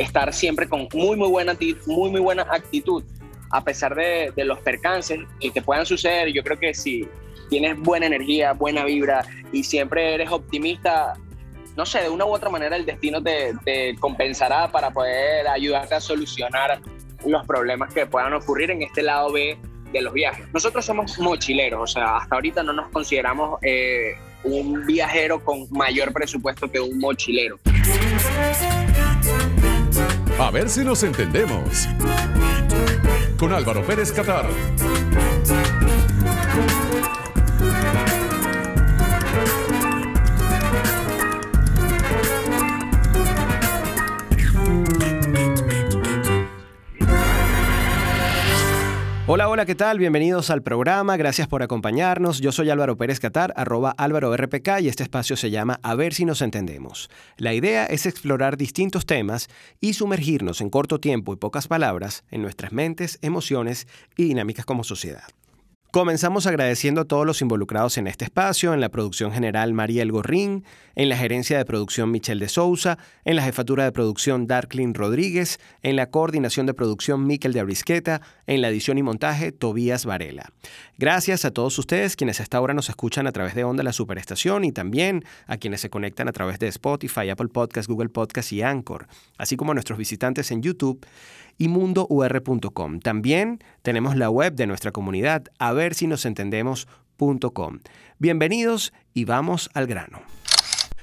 estar siempre con muy, muy buena, muy, muy buena actitud, a pesar de, de los percances que puedan suceder. Yo creo que si tienes buena energía, buena vibra y siempre eres optimista, no sé, de una u otra manera el destino te, te, compensará para poder ayudarte a solucionar los problemas que puedan ocurrir en este lado B de los viajes. Nosotros somos mochileros, o sea, hasta ahorita no nos consideramos eh, un viajero con mayor presupuesto que un mochilero. A ver si nos entendemos. Con Álvaro Pérez Catar. Hola, hola, ¿qué tal? Bienvenidos al programa, gracias por acompañarnos. Yo soy Álvaro Pérez Catar, arroba Álvaro RPK y este espacio se llama A ver si nos entendemos. La idea es explorar distintos temas y sumergirnos en corto tiempo y pocas palabras en nuestras mentes, emociones y dinámicas como sociedad. Comenzamos agradeciendo a todos los involucrados en este espacio, en la producción general María El Gorrín, en la gerencia de producción Michelle de Sousa, en la jefatura de producción Darklin Rodríguez, en la coordinación de producción Miquel de Abrisqueta, en la edición y montaje Tobías Varela. Gracias a todos ustedes quienes hasta ahora nos escuchan a través de Onda La Superestación y también a quienes se conectan a través de Spotify, Apple Podcasts, Google Podcasts y Anchor, así como a nuestros visitantes en YouTube y mundour.com. También tenemos la web de nuestra comunidad, a ver si nos entendemos.com. Bienvenidos y vamos al grano.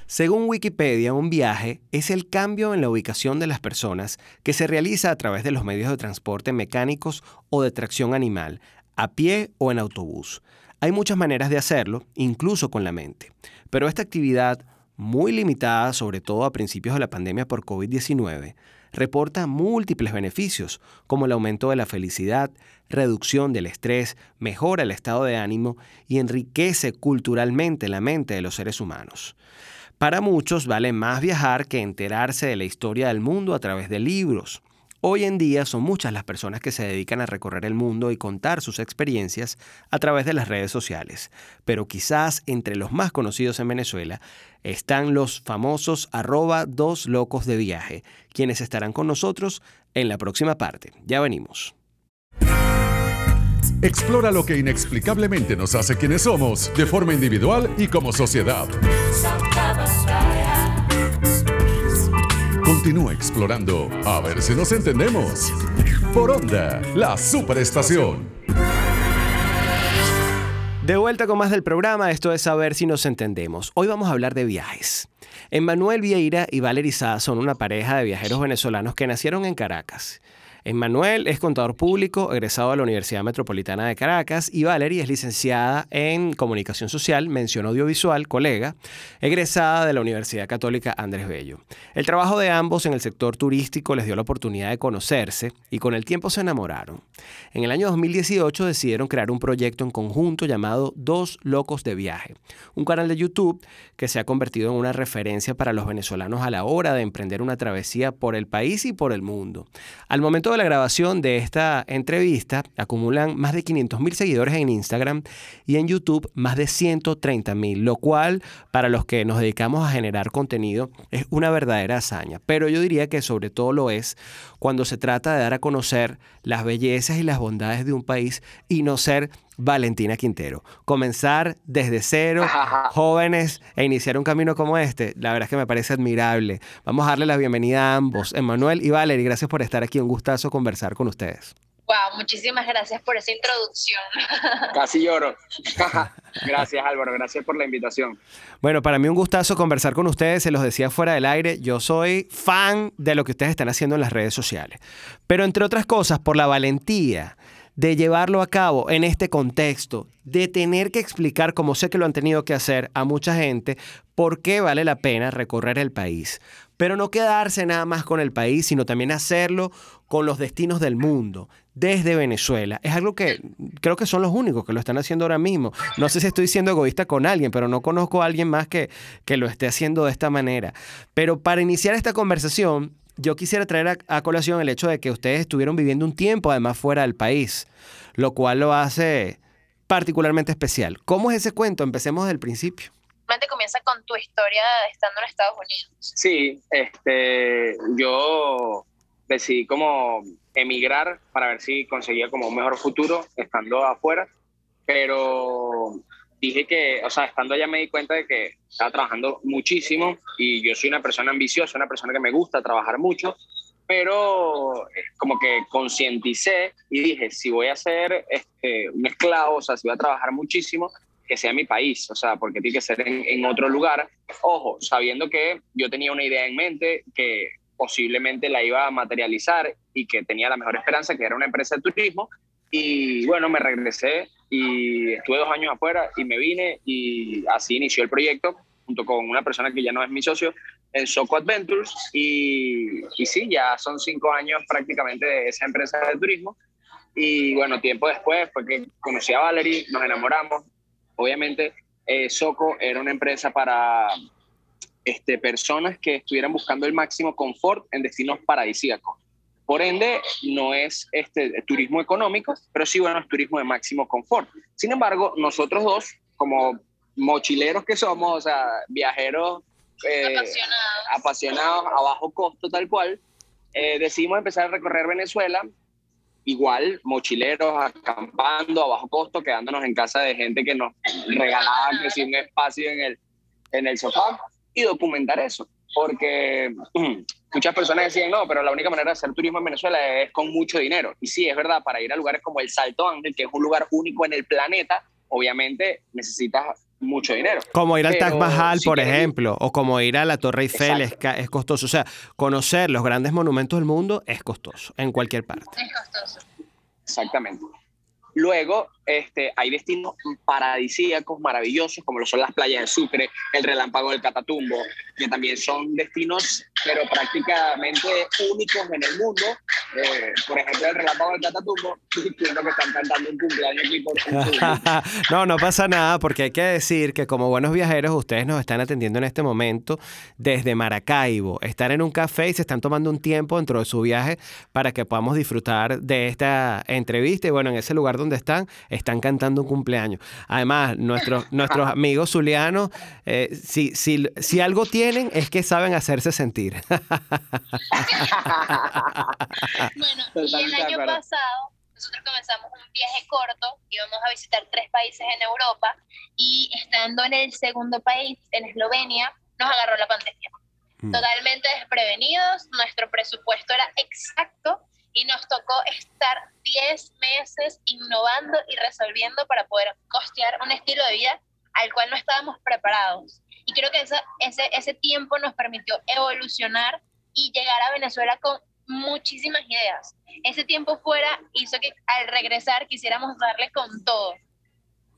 Según Wikipedia, un viaje es el cambio en la ubicación de las personas que se realiza a través de los medios de transporte mecánicos o de tracción animal, a pie o en autobús. Hay muchas maneras de hacerlo, incluso con la mente, pero esta actividad, muy limitada sobre todo a principios de la pandemia por COVID-19, reporta múltiples beneficios, como el aumento de la felicidad, reducción del estrés, mejora el estado de ánimo y enriquece culturalmente la mente de los seres humanos. Para muchos vale más viajar que enterarse de la historia del mundo a través de libros. Hoy en día son muchas las personas que se dedican a recorrer el mundo y contar sus experiencias a través de las redes sociales, pero quizás entre los más conocidos en Venezuela están los famosos arroba dos locos de viaje, quienes estarán con nosotros en la próxima parte. Ya venimos. Explora lo que inexplicablemente nos hace quienes somos, de forma individual y como sociedad. Continúa explorando a ver si nos entendemos. Por Onda, la superestación. De vuelta con más del programa, esto es saber si nos entendemos. Hoy vamos a hablar de viajes. Emmanuel Vieira y Valerie son una pareja de viajeros venezolanos que nacieron en Caracas Emmanuel es contador público, egresado de la Universidad Metropolitana de Caracas, y Valerie es licenciada en Comunicación Social, mención audiovisual, colega, egresada de la Universidad Católica Andrés Bello. El trabajo de ambos en el sector turístico les dio la oportunidad de conocerse y con el tiempo se enamoraron. En el año 2018 decidieron crear un proyecto en conjunto llamado Dos Locos de Viaje, un canal de YouTube que se ha convertido en una referencia para los venezolanos a la hora de emprender una travesía por el país y por el mundo. Al momento de la grabación de esta entrevista acumulan más de 500 mil seguidores en Instagram y en YouTube más de 130 mil, lo cual para los que nos dedicamos a generar contenido es una verdadera hazaña. Pero yo diría que sobre todo lo es cuando se trata de dar a conocer las bellezas y las bondades de un país y no ser Valentina Quintero. Comenzar desde cero, jóvenes, e iniciar un camino como este, la verdad es que me parece admirable. Vamos a darle la bienvenida a ambos, Emanuel y Valerie. Gracias por estar aquí. Un gustazo conversar con ustedes. Wow, muchísimas gracias por esa introducción. Casi lloro. gracias Álvaro, gracias por la invitación. Bueno, para mí un gustazo conversar con ustedes, se los decía fuera del aire, yo soy fan de lo que ustedes están haciendo en las redes sociales, pero entre otras cosas por la valentía de llevarlo a cabo en este contexto, de tener que explicar, como sé que lo han tenido que hacer a mucha gente, por qué vale la pena recorrer el país. Pero no quedarse nada más con el país, sino también hacerlo con los destinos del mundo, desde Venezuela. Es algo que creo que son los únicos que lo están haciendo ahora mismo. No sé si estoy siendo egoísta con alguien, pero no conozco a alguien más que, que lo esté haciendo de esta manera. Pero para iniciar esta conversación, yo quisiera traer a, colación el hecho de que ustedes estuvieron viviendo un tiempo además fuera del país, lo cual lo hace particularmente especial. ¿Cómo es ese cuento? Empecemos desde el principio. Comienza con tu historia estando en Estados Unidos. Sí, este, yo decidí como emigrar para ver si conseguía como un mejor futuro estando afuera, pero dije que, o sea, estando allá me di cuenta de que estaba trabajando muchísimo y yo soy una persona ambiciosa, una persona que me gusta trabajar mucho, pero eh, como que concienticé y dije, si voy a ser este, un esclavo, o sea, si voy a trabajar muchísimo, que sea mi país, o sea, porque tiene que ser en, en otro lugar. Ojo, sabiendo que yo tenía una idea en mente que posiblemente la iba a materializar y que tenía la mejor esperanza, que era una empresa de turismo. Y bueno, me regresé y estuve dos años afuera y me vine y así inició el proyecto junto con una persona que ya no es mi socio en Soco Adventures. Y, y sí, ya son cinco años prácticamente de esa empresa de turismo. Y bueno, tiempo después fue que conocí a Valerie, nos enamoramos, obviamente eh, Soco era una empresa para este, personas que estuvieran buscando el máximo confort en destinos paradisíacos. Por ende, no es este, turismo económico, pero sí, bueno, es turismo de máximo confort. Sin embargo, nosotros dos, como mochileros que somos, o sea, viajeros eh, Apasionados. apasionados a bajo costo tal cual, eh, decidimos empezar a recorrer Venezuela, igual mochileros, acampando a bajo costo, quedándonos en casa de gente que nos regalaba que sí, un espacio en el, en el sofá y documentar eso. Porque muchas personas decían, no, pero la única manera de hacer turismo en Venezuela es con mucho dinero. Y sí, es verdad, para ir a lugares como el Salto Ángel, que es un lugar único en el planeta, obviamente necesitas mucho dinero. Como ir al Taj Mahal, si por ir- ejemplo, o como ir a la Torre Eiffel es, es costoso. O sea, conocer los grandes monumentos del mundo es costoso, en cualquier parte. Es costoso. Exactamente. Luego, este, hay destinos paradisíacos maravillosos, como lo son las playas de Sucre, el relámpago del Catatumbo, que también son destinos, pero prácticamente únicos en el mundo. Eh, por ejemplo, el relámpago del Catatumbo, entiendo que están cantando un cumpleaños aquí por no, no pasa nada porque hay que decir que como buenos viajeros ustedes nos están atendiendo en este momento desde Maracaibo. Están en un café y se están tomando un tiempo dentro de su viaje para que podamos disfrutar de esta entrevista. Y bueno, en ese lugar donde están, están cantando un cumpleaños. Además, nuestros, nuestros amigos zulianos, eh, si, si, si algo tienen es que saben hacerse sentir. Bueno, y el año pasado nosotros comenzamos un viaje corto, íbamos a visitar tres países en Europa y estando en el segundo país, en Eslovenia, nos agarró la pandemia. Mm. Totalmente desprevenidos, nuestro presupuesto era exacto y nos tocó estar 10 meses innovando y resolviendo para poder costear un estilo de vida al cual no estábamos preparados. Y creo que esa- ese, ese tiempo nos permitió evolucionar y llegar a Venezuela con muchísimas ideas. Ese tiempo fuera hizo que al regresar quisiéramos darle con todo.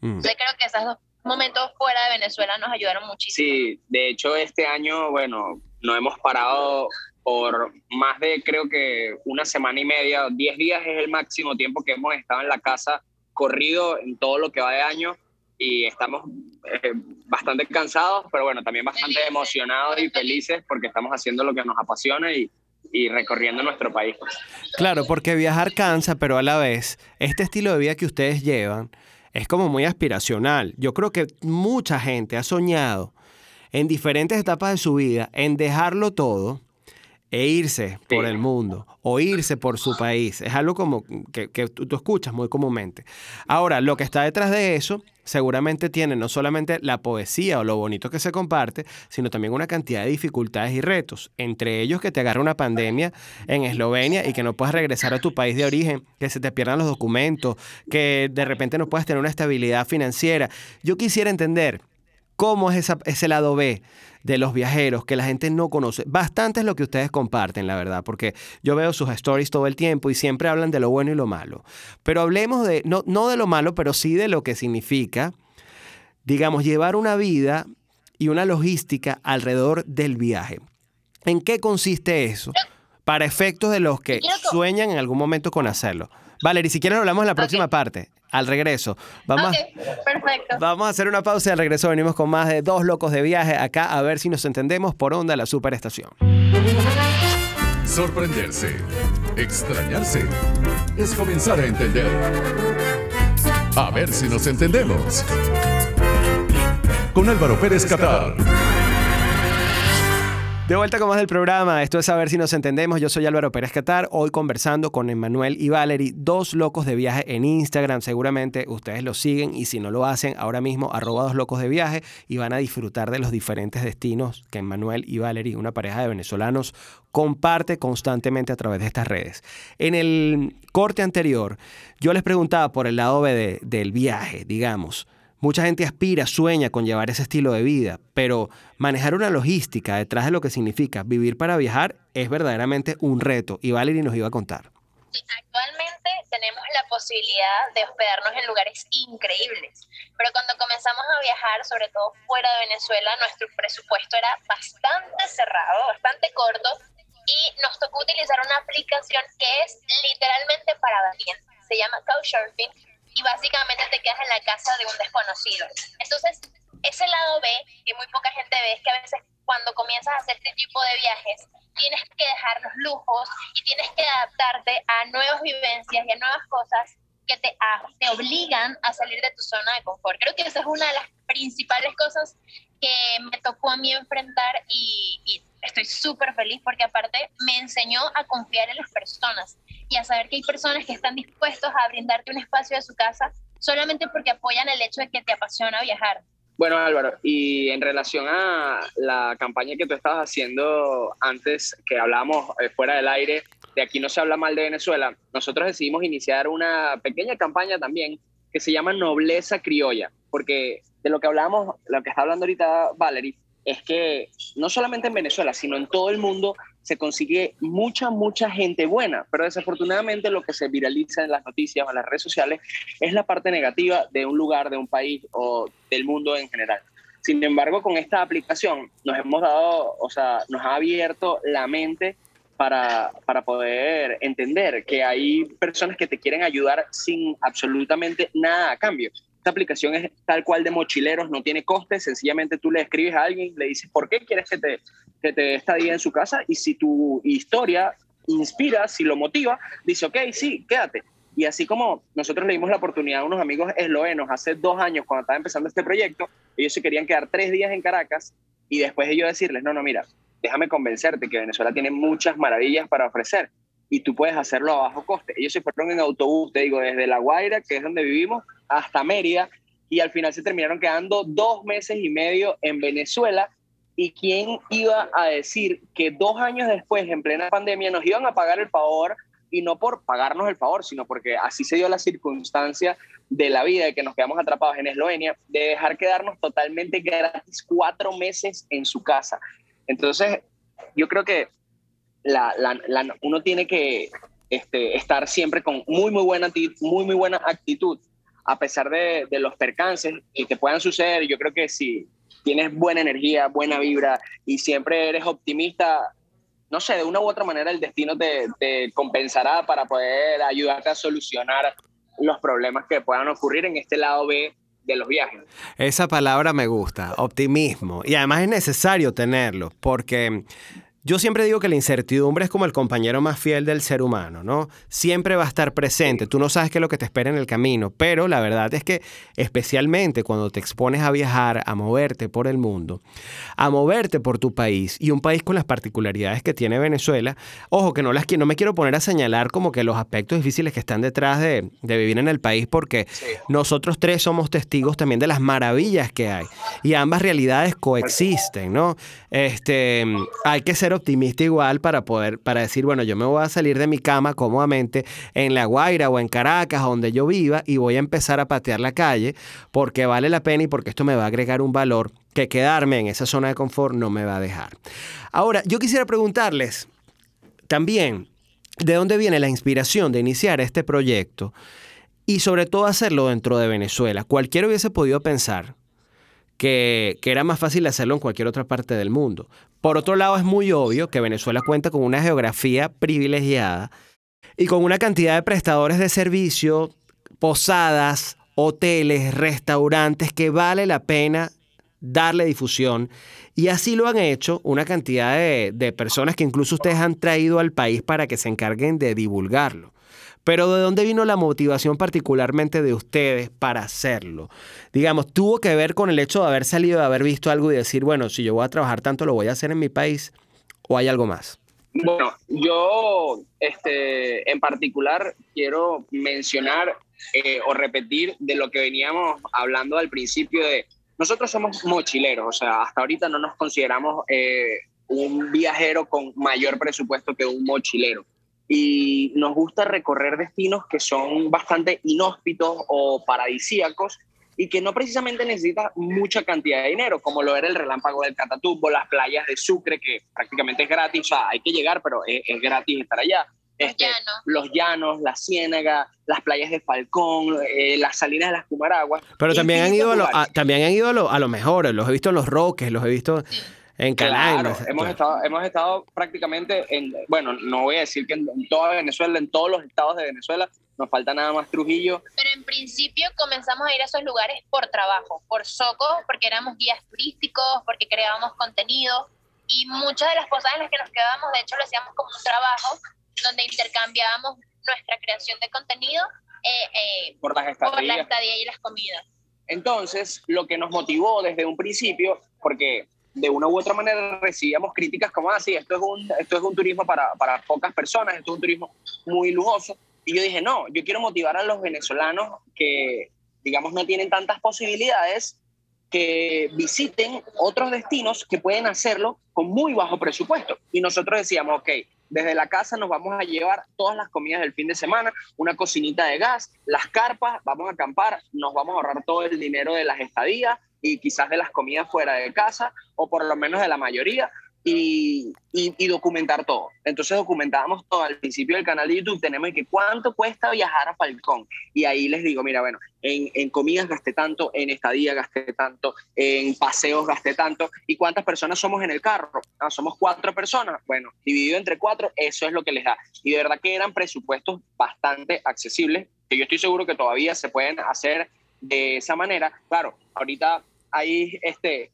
Mm. Yo creo que esos dos momentos fuera de Venezuela nos ayudaron muchísimo. Sí, de hecho este año, bueno, no hemos parado por más de creo que una semana y media, 10 días es el máximo tiempo que hemos estado en la casa corrido en todo lo que va de año y estamos eh, bastante cansados, pero bueno, también bastante Felices, emocionados y felices porque estamos haciendo lo que nos apasiona y, y recorriendo nuestro país. Claro, porque viajar cansa, pero a la vez, este estilo de vida que ustedes llevan es como muy aspiracional. Yo creo que mucha gente ha soñado en diferentes etapas de su vida en dejarlo todo e irse por el mundo o irse por su país. Es algo como que, que tú, tú escuchas muy comúnmente. Ahora, lo que está detrás de eso seguramente tiene no solamente la poesía o lo bonito que se comparte, sino también una cantidad de dificultades y retos. Entre ellos que te agarra una pandemia en Eslovenia y que no puedas regresar a tu país de origen, que se te pierdan los documentos, que de repente no puedas tener una estabilidad financiera. Yo quisiera entender cómo es esa- ese lado B de los viajeros que la gente no conoce. Bastante es lo que ustedes comparten, la verdad, porque yo veo sus stories todo el tiempo y siempre hablan de lo bueno y lo malo. Pero hablemos de, no, no de lo malo, pero sí de lo que significa, digamos, llevar una vida y una logística alrededor del viaje. ¿En qué consiste eso? Para efectos de los que sueñan en algún momento con hacerlo. Valerie, si quieres lo hablamos en la próxima parte, al regreso. Vamos, perfecto. Vamos a hacer una pausa y al regreso venimos con más de dos locos de viaje acá a ver si nos entendemos por onda la superestación. Sorprenderse, extrañarse, es comenzar a entender. A ver si nos entendemos. Con Álvaro Pérez Catar. De vuelta con más del programa, esto es A si nos entendemos. Yo soy Álvaro Pérez Catar, hoy conversando con Emmanuel y Valerie, dos locos de viaje en Instagram. Seguramente ustedes lo siguen y si no lo hacen, ahora mismo arroba dos locos de viaje y van a disfrutar de los diferentes destinos que Emmanuel y Valerie, una pareja de venezolanos, comparte constantemente a través de estas redes. En el corte anterior, yo les preguntaba por el lado B del viaje, digamos. Mucha gente aspira, sueña con llevar ese estilo de vida, pero manejar una logística detrás de lo que significa vivir para viajar es verdaderamente un reto y Valerie nos iba a contar. Actualmente tenemos la posibilidad de hospedarnos en lugares increíbles, pero cuando comenzamos a viajar, sobre todo fuera de Venezuela, nuestro presupuesto era bastante cerrado, bastante corto y nos tocó utilizar una aplicación que es literalmente para valientes. Se llama Couchsurfing y básicamente te quedas en la casa de un desconocido. Entonces, ese lado B, que muy poca gente ve, es que a veces cuando comienzas a hacer este tipo de viajes, tienes que dejar los lujos y tienes que adaptarte a nuevas vivencias y a nuevas cosas que te, te obligan a salir de tu zona de confort. Creo que esa es una de las principales cosas que me tocó a mí enfrentar y, y estoy súper feliz porque aparte me enseñó a confiar en las personas y a saber que hay personas que están dispuestos a brindarte un espacio de su casa solamente porque apoyan el hecho de que te apasiona viajar. Bueno, Álvaro, y en relación a la campaña que tú estabas haciendo antes, que hablábamos eh, fuera del aire, de aquí no se habla mal de Venezuela, nosotros decidimos iniciar una pequeña campaña también que se llama Nobleza Criolla, porque de lo que hablamos, lo que está hablando ahorita Valerie, es que no solamente en Venezuela, sino en todo el mundo se consigue mucha, mucha gente buena, pero desafortunadamente lo que se viraliza en las noticias o en las redes sociales es la parte negativa de un lugar, de un país o del mundo en general. Sin embargo, con esta aplicación nos hemos dado, o sea, nos ha abierto la mente para, para poder entender que hay personas que te quieren ayudar sin absolutamente nada a cambio. Esta aplicación es tal cual de mochileros, no tiene coste, sencillamente tú le escribes a alguien, le dices por qué quieres que te, que te estadie en su casa y si tu historia inspira, si lo motiva, dice, ok, sí, quédate. Y así como nosotros le dimos la oportunidad a unos amigos eslovenos hace dos años cuando estaba empezando este proyecto, ellos se querían quedar tres días en Caracas y después ellos decirles, no, no, mira, déjame convencerte que Venezuela tiene muchas maravillas para ofrecer y tú puedes hacerlo a bajo coste. Ellos se fueron en autobús, te digo, desde La Guaira, que es donde vivimos, hasta Mérida, y al final se terminaron quedando dos meses y medio en Venezuela. ¿Y quién iba a decir que dos años después, en plena pandemia, nos iban a pagar el favor? Y no por pagarnos el favor, sino porque así se dio la circunstancia de la vida de que nos quedamos atrapados en Eslovenia, de dejar quedarnos totalmente gratis cuatro meses en su casa. Entonces, yo creo que la, la, uno tiene que este, estar siempre con muy, muy buena, muy, muy buena actitud, a pesar de, los percances que puedan suceder. Yo creo que si tienes buena energía, buena vibra y siempre eres optimista, no sé, de una u otra manera el destino te, te compensará para poder ayudarte a solucionar los problemas que puedan ocurrir en este lado B de los viajes. Esa palabra me gusta, optimismo. Y además es necesario tenerlo, porque yo siempre digo que la incertidumbre es como el compañero más fiel del ser humano, ¿no? Siempre va a estar presente, tú no sabes qué es lo que te espera en el camino, pero la verdad es que especialmente cuando te expones a viajar, a moverte por el mundo, a moverte por tu país y un país con las particularidades que tiene Venezuela, ojo que no, las, no me quiero poner a señalar como que los aspectos difíciles que están detrás de, vivir en el país, porque nosotros tres somos testigos también de las maravillas que hay y ambas realidades coexisten, ¿no? Este, hay que optimista igual para poder, para decir, bueno, yo me voy a salir de mi cama cómodamente en La Guaira o en Caracas, donde yo viva, y voy a empezar a patear la calle porque vale la pena y porque esto me va a agregar un valor que quedarme en esa zona de confort no me va a dejar. Ahora, yo quisiera preguntarles también, ¿de dónde viene la inspiración de iniciar este proyecto? Y sobre todo hacerlo dentro de Venezuela. Cualquiera hubiese podido pensar que, era más fácil hacerlo en cualquier otra parte del mundo. Por otro lado, es muy obvio que Venezuela cuenta con una geografía privilegiada y con una cantidad de prestadores de servicio, posadas, hoteles, restaurantes que vale la pena darle difusión. Y así lo han hecho una cantidad de, de personas que incluso ustedes han traído al país para que se encarguen de divulgarlo. Pero ¿de dónde vino la motivación particularmente de ustedes para hacerlo? Digamos, tuvo que ver con el hecho de haber salido, de haber visto algo y decir, bueno, si yo voy a trabajar tanto, lo voy a hacer en mi país. ¿O hay algo más? Bueno, yo este, en particular quiero mencionar eh, o repetir de lo que veníamos hablando al principio de nosotros somos mochileros, o sea, hasta ahorita no nos consideramos eh, un viajero con mayor presupuesto que un mochilero. Y nos gusta recorrer destinos que son bastante inhóspitos o paradisíacos y que no precisamente necesita mucha cantidad de dinero, como lo era el relámpago del Catatumbo, las playas de Sucre, que prácticamente es gratis, o sea, hay que llegar, pero es, gratis estar allá. Este, los, llanos. la ciénaga, las playas de Falcón, eh, las salinas de las Cumaraguas. Pero también han, ido a también han ido a lo, a lo mejor, los he visto en Los Roques, los he visto... En Canadá. hemos, estado, hemos estado prácticamente en, bueno, no voy a decir que en, toda Venezuela, en todos los estados de Venezuela, nos falta nada más Trujillo. Pero en principio comenzamos a ir a esos lugares por trabajo, por Soco, porque éramos guías turísticos, porque creábamos contenido y muchas de las cosas en las que nos quedábamos, de hecho, lo hacíamos como un trabajo donde intercambiábamos nuestra creación de contenido eh, eh, por, las por la estadía y las comidas. Entonces, lo que nos motivó desde un principio, porque de una u otra manera recibíamos críticas como así, ah, esto es un, esto es un turismo para, para pocas personas, esto es un turismo muy lujoso. Y yo dije, no, yo quiero motivar a los venezolanos que, digamos, no tienen tantas posibilidades, que visiten otros destinos que pueden hacerlo con muy bajo presupuesto. Y nosotros decíamos, ok, desde la casa nos vamos a llevar todas las comidas del fin de semana, una cocinita de gas, las carpas, vamos a acampar, nos vamos a ahorrar todo el dinero de las estadías, y quizás de las comidas fuera de casa, o por lo menos de la mayoría, y, y, documentar todo. Entonces documentábamos todo. Al principio del canal de YouTube tenemos que cuánto cuesta viajar a Falcón. Y ahí les digo, mira, bueno, en, en, comidas gasté tanto, en estadía gasté tanto, en paseos gasté tanto. ¿Y cuántas personas somos en el carro? Ah, somos cuatro personas. Bueno, dividido entre cuatro, eso es lo que les da. Y de verdad que eran presupuestos bastante accesibles, que yo estoy seguro que todavía se pueden hacer de esa manera. Claro, ahorita hay este,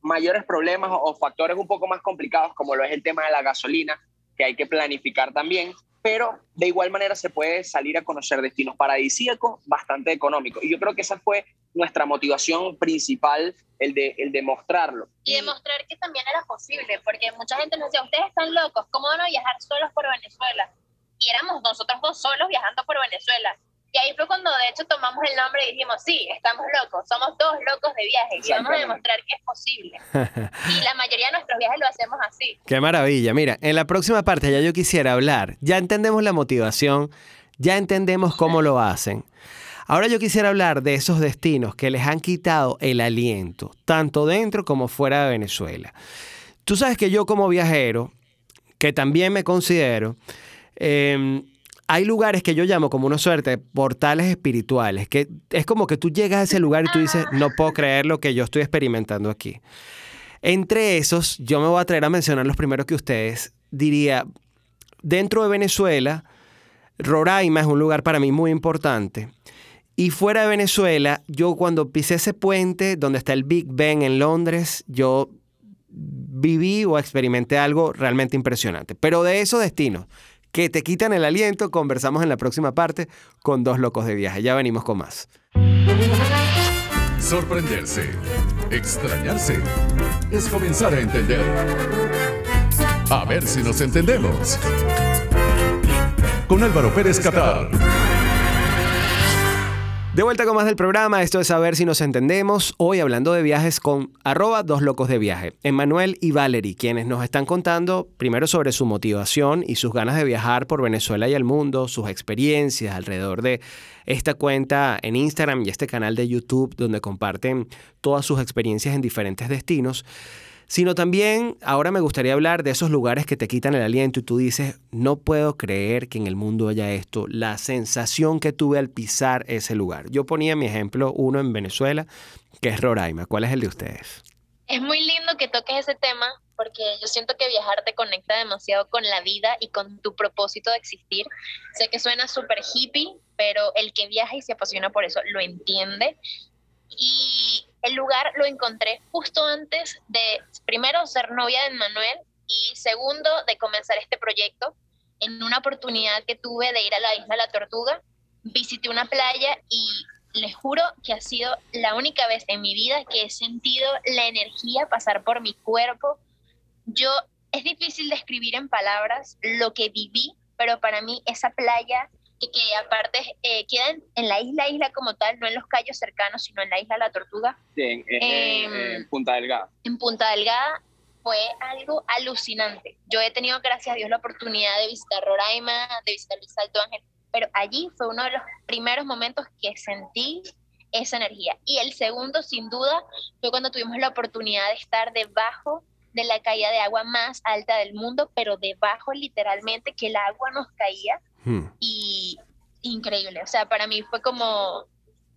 mayores problemas o factores un poco más complicados, como lo es el tema de la gasolina, que hay que planificar también, pero de igual manera se puede salir a conocer destinos paradisíacos bastante económicos. Y yo creo que esa fue nuestra motivación principal, el de, el de mostrarlo. Y demostrar que también era posible, porque mucha gente nos decía, ustedes están locos, ¿cómo van a viajar solos por Venezuela? Y éramos nosotros dos solos viajando por Venezuela. Y ahí fue cuando de hecho tomamos el nombre y dijimos, sí, estamos locos, somos dos locos de viaje y vamos a demostrar que es posible. y la mayoría de nuestros viajes lo hacemos así. Qué maravilla. Mira, en la próxima parte ya yo quisiera hablar, ya entendemos la motivación, ya entendemos cómo lo hacen. Ahora yo quisiera hablar de esos destinos que les han quitado el aliento, tanto dentro como fuera de Venezuela. Tú sabes que yo como viajero, que también me considero, eh, hay lugares que yo llamo como una suerte portales espirituales, que es como que tú llegas a ese lugar y tú dices, no puedo creer lo que yo estoy experimentando aquí. Entre esos, yo me voy a traer a mencionar los primeros que ustedes diría, dentro de Venezuela, Roraima es un lugar para mí muy importante. Y fuera de Venezuela, yo cuando pisé ese puente donde está el Big Ben en Londres, yo viví o experimenté algo realmente impresionante. Pero de esos destinos que te quitan el aliento, conversamos en la próxima parte con dos locos de viaje. Ya venimos con más. Sorprenderse, extrañarse, es comenzar a entender. A ver si nos entendemos. Con Álvaro Pérez Catar. De vuelta con más del programa, esto es saber si nos entendemos. Hoy hablando de viajes con arroba dos locos de viaje, Emmanuel y Valerie, quienes nos están contando primero sobre su motivación y sus ganas de viajar por Venezuela y el mundo, sus experiencias alrededor de esta cuenta en Instagram y este canal de YouTube donde comparten todas sus experiencias en diferentes destinos sino también ahora me gustaría hablar de esos lugares que te quitan el aliento y tú dices, no puedo creer que en el mundo haya esto, la sensación que tuve al pisar ese lugar. Yo ponía mi ejemplo, uno en Venezuela, que es Roraima. ¿Cuál es el de ustedes? Es muy lindo que toques ese tema porque yo siento que viajar te conecta demasiado con la vida y con tu propósito de existir. Sé que suena súper hippie, pero el que viaja y se apasiona por eso lo entiende. Y el lugar lo encontré justo antes de, primero, ser novia de Manuel y segundo, de comenzar este proyecto. En una oportunidad que tuve de ir a la isla La Tortuga, visité una playa y les juro que ha sido la única vez en mi vida que he sentido la energía pasar por mi cuerpo. Yo es difícil describir en palabras lo que viví, pero para mí esa playa que, que aparte eh, queda en, la isla, isla como tal, no en los callos cercanos, sino en la isla La Tortuga. en, em, Punta Delgada. En Punta Delgada fue algo alucinante. Yo he tenido, gracias a Dios, la oportunidad de visitar Roraima, de visitar el Salto Ángel, pero allí fue uno de los primeros momentos que sentí esa energía. Y el segundo, sin duda, fue cuando tuvimos la oportunidad de estar debajo de la caída de agua más alta del mundo, pero debajo literalmente que el agua nos caía hmm. y increíble. O sea, para mí fue como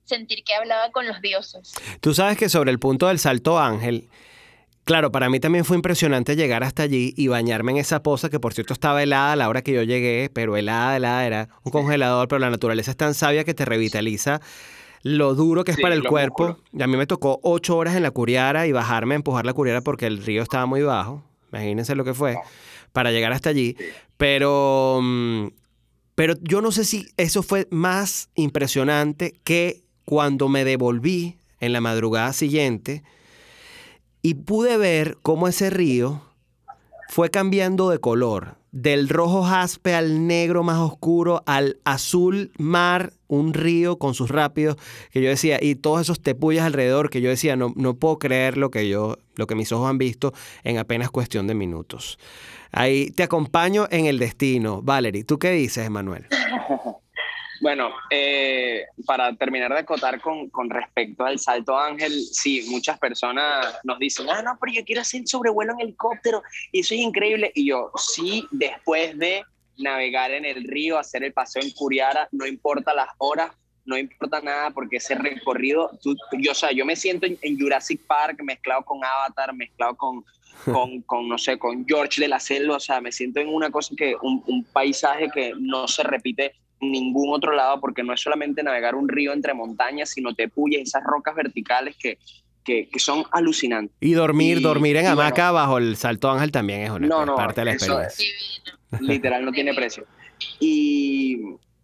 sentir que hablaba con los dioses. Tú sabes que sobre el punto del Salto Ángel, Claro, para mí también fue impresionante llegar hasta allí y bañarme en esa poza que por cierto estaba helada a la hora que yo llegué, pero helada, helada, era un congelador, pero la naturaleza es tan sabia que te revitaliza lo duro que es para el cuerpo. Y a mí me tocó ocho horas en la curiara y bajarme a empujar la curiara porque el río estaba muy bajo. Imagínense lo que fue para llegar hasta allí. Pero, mm, pero yo no sé si eso fue más impresionante que cuando me devolví en la madrugada siguiente y pude ver cómo ese río fue cambiando de color, del rojo jaspe al negro más oscuro, al azul mar, un río con sus rápidos, que yo decía, y todos esos tepuyas alrededor, que yo decía, no, no puedo creer lo que yo, lo que mis ojos han visto en apenas cuestión de minutos. Ahí te acompaño en el destino. Valerie, ¿tú qué dices, Emanuel? Bueno, eh, para terminar de acotar con, con, respecto al Salto Ángel, sí, muchas personas nos dicen, ah, no, pero yo quiero hacer sobrevuelo en helicóptero y eso es increíble. Y yo, sí, después de navegar en el río, hacer el paseo en Curiara, no importa las horas, no importa nada porque ese recorrido, yo, o sea, yo me siento en, Jurassic Park mezclado con Avatar, mezclado con, con, con, no sé, con George de la Selva, o sea, me siento en una cosa que, un, un paisaje que no se repite ningún otro lado, porque no es solamente navegar un río entre montañas, sino te puyes esas rocas verticales que, que, son alucinantes. Y dormir, dormir en hamaca bajo el Salto Ángel también es una parte de la experiencia. literal, no tiene precio. Y,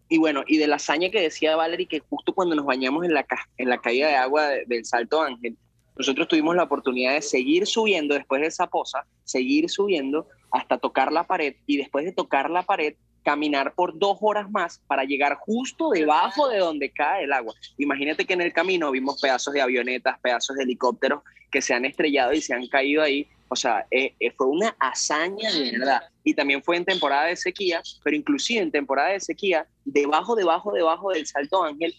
y, bueno, y de la hazaña que decía Valerie, que justo cuando nos bañamos en la, en la caída de agua del Salto Ángel, nosotros tuvimos la oportunidad de seguir subiendo después de esa poza, seguir subiendo hasta tocar la pared y después de tocar la pared caminar por dos horas más para llegar justo debajo de donde cae el agua. Imagínate que en el camino vimos pedazos de avionetas, pedazos de helicópteros que se han estrellado y se han caído ahí. O sea, eh, eh, fue una hazaña de verdad. Y también fue en temporada de sequía, pero inclusive en temporada de sequía, debajo, debajo, debajo del Salto Ángel,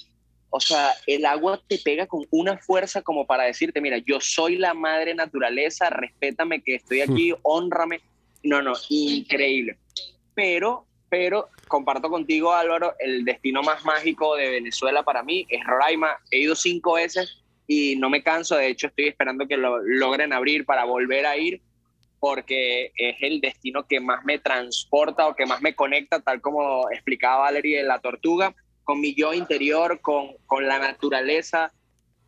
o sea, el agua te pega con una fuerza como para decirte, mira, yo soy la madre naturaleza, respétame que estoy aquí, honrame. No, no, increíble. Pero pero comparto contigo, Álvaro, el destino más mágico de Venezuela para mí es Roraima. He ido cinco veces y no me canso, de hecho estoy esperando que lo logren abrir para volver a ir, porque es el destino que más me transporta o que más me conecta, tal como explicaba Valerie de la tortuga, con mi yo interior, con, con la naturaleza,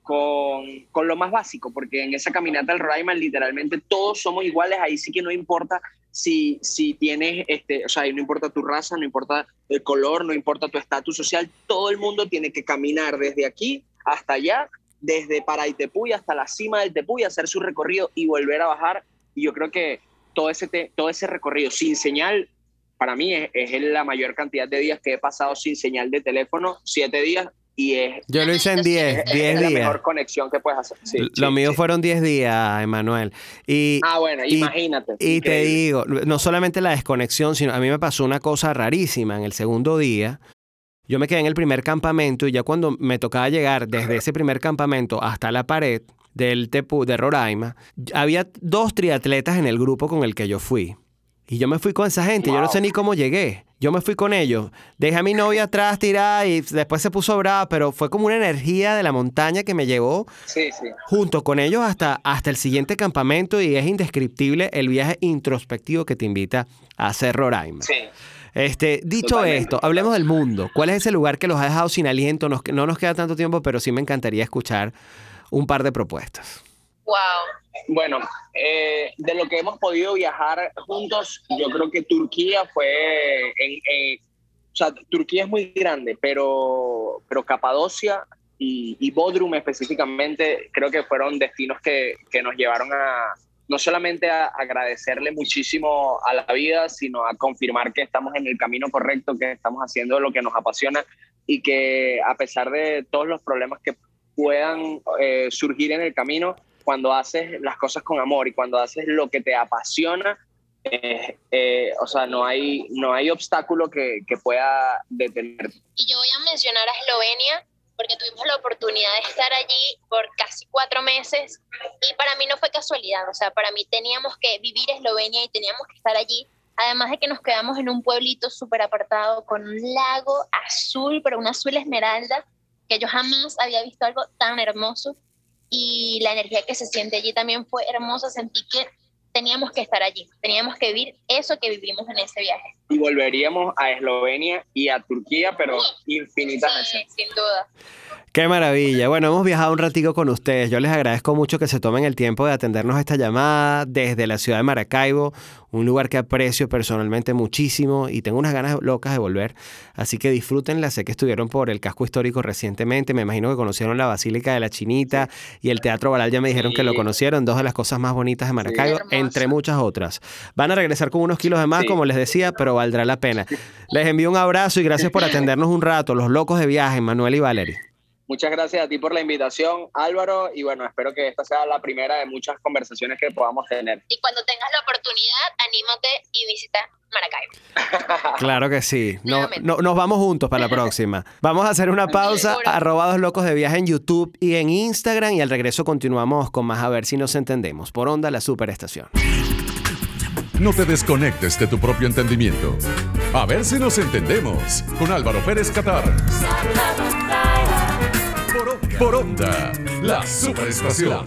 con, con, lo más básico, porque en esa caminata del Roraima literalmente todos somos iguales, ahí sí que no importa si, si tienes, este, o sea, no importa tu raza, no importa el color, no importa tu estatus social, todo el mundo tiene que caminar desde aquí hasta allá, desde Paraitepuy hasta la cima del Tepuy, hacer su recorrido y volver a bajar. Y yo creo que todo ese, todo ese recorrido sin señal, para mí es, es la mayor cantidad de días que he pasado sin señal de teléfono, siete días, y es, Yo lo hice en 10, 10 días. la mejor conexión que puedes hacer. lo mío fueron 10 días, Emanuel. Y, ah, bueno, imagínate. Y te digo, no solamente la desconexión, sino a mí me pasó una cosa rarísima en el segundo día. Yo me quedé en el primer campamento y ya cuando me tocaba llegar desde ese primer campamento hasta la pared del Tepu de Roraima, había dos triatletas en el grupo con el que yo fui. Y yo me fui con esa gente, yo no sé ni cómo llegué. Yo me fui con ellos. Dejé a mi novia atrás tirada y después se puso brava, pero fue como una energía de la montaña que me llevó junto con ellos hasta, hasta el siguiente campamento y es indescriptible el viaje introspectivo que te invita a hacer Roraima. Este, dicho esto, hablemos del mundo. ¿Cuál es ese lugar que los ha dejado sin aliento? no nos queda tanto tiempo, pero sí me encantaría escuchar un par de propuestas. Wow. Bueno, eh, de lo que hemos podido viajar juntos, yo creo que Turquía fue, en, o sea, Turquía es muy grande, pero, pero Capadocia y, y Bodrum específicamente creo que fueron destinos que, que nos llevaron a, no solamente a agradecerle muchísimo a la vida, sino a confirmar que estamos en el camino correcto, que estamos haciendo lo que nos apasiona y que a pesar de todos los problemas que puedan eh, surgir en el camino, cuando haces las cosas con amor y cuando haces lo que te apasiona, eh, eh, o sea, no hay, no hay obstáculo que, que pueda detenerte. Y yo voy a mencionar a Eslovenia porque tuvimos la oportunidad de estar allí por casi cuatro meses y para mí no fue casualidad, o sea, para mí teníamos que vivir Eslovenia y teníamos que estar allí, además de que nos quedamos en un pueblito súper apartado con un lago azul, pero un azul esmeralda, que yo jamás había visto algo tan hermoso y la energía que se siente allí también fue hermosa, sentí que teníamos que estar allí, teníamos que vivir eso que vivimos en ese viaje. Y volveríamos a Eslovenia y a Turquía, pero infinitas sí, Sin duda. Qué maravilla. Bueno, hemos viajado un ratico con ustedes. Yo les agradezco mucho que se tomen el tiempo de atendernos a esta llamada desde la ciudad de Maracaibo, un lugar que aprecio personalmente muchísimo y tengo unas ganas locas de volver. Así que disfrútenla. Sé que estuvieron por el casco histórico recientemente. Me imagino que conocieron la Basílica de la Chinita y el Teatro Baral. Ya me dijeron que lo conocieron. Dos de las cosas más bonitas de Maracaibo, entre muchas otras. Van a regresar con unos kilos de más, como les decía, pero valdrá la pena. Les envío un abrazo y gracias por atendernos un rato. Los locos de viaje, Manuel y Valerie. Muchas gracias a ti por la invitación, Álvaro, y bueno, espero que esta sea la primera de muchas conversaciones que podamos tener. Y cuando tengas la oportunidad, anímate y visita Maracaibo. Claro que sí. No, nos vamos juntos para la próxima. Vamos a hacer una pausa. Arrobados Locos de Viaje en YouTube y en Instagram. Y al regreso continuamos con más a ver si nos entendemos. Por Onda, la superestación. No te desconectes de tu propio entendimiento. A ver si nos entendemos. Con Álvaro Pérez Catar. Por onda, la superestación.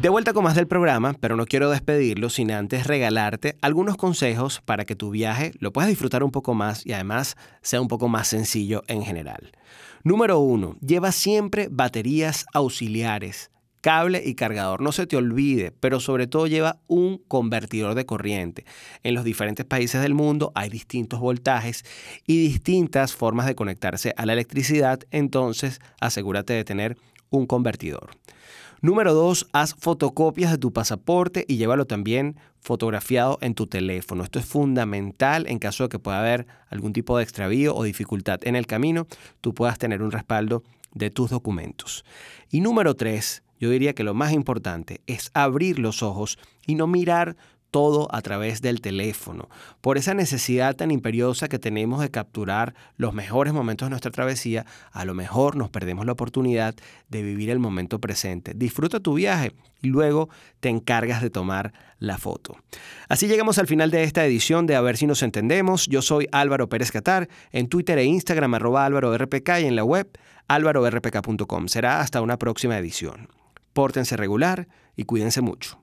De vuelta con más del programa, pero no quiero despedirlo sin antes regalarte algunos consejos para que tu viaje lo puedas disfrutar un poco más y además sea un poco más sencillo en general. Número uno, lleva siempre baterías auxiliares cable y cargador. No se te olvide, pero sobre todo lleva un convertidor de corriente. En los diferentes países del mundo hay distintos voltajes y distintas formas de conectarse a la electricidad, entonces asegúrate de tener un convertidor. Número 2. Haz fotocopias de tu pasaporte y llévalo también fotografiado en tu teléfono. Esto es fundamental en caso de que pueda haber algún tipo de extravío o dificultad en el camino, tú puedas tener un respaldo de tus documentos. Y número 3 yo diría que lo más importante es abrir los ojos y no mirar todo a través del teléfono, por esa necesidad tan imperiosa que tenemos de capturar los mejores momentos de nuestra travesía, a lo mejor nos perdemos la oportunidad de vivir el momento presente. Disfruta tu viaje y luego te encargas de tomar la foto. Así llegamos al final de esta edición de A ver si nos entendemos. Yo soy Álvaro Pérez Catar, en Twitter e Instagram arroba Álvaro RPK y en la web álvarorpk.com. Será hasta una próxima edición. Pórtense regular y cuídense mucho.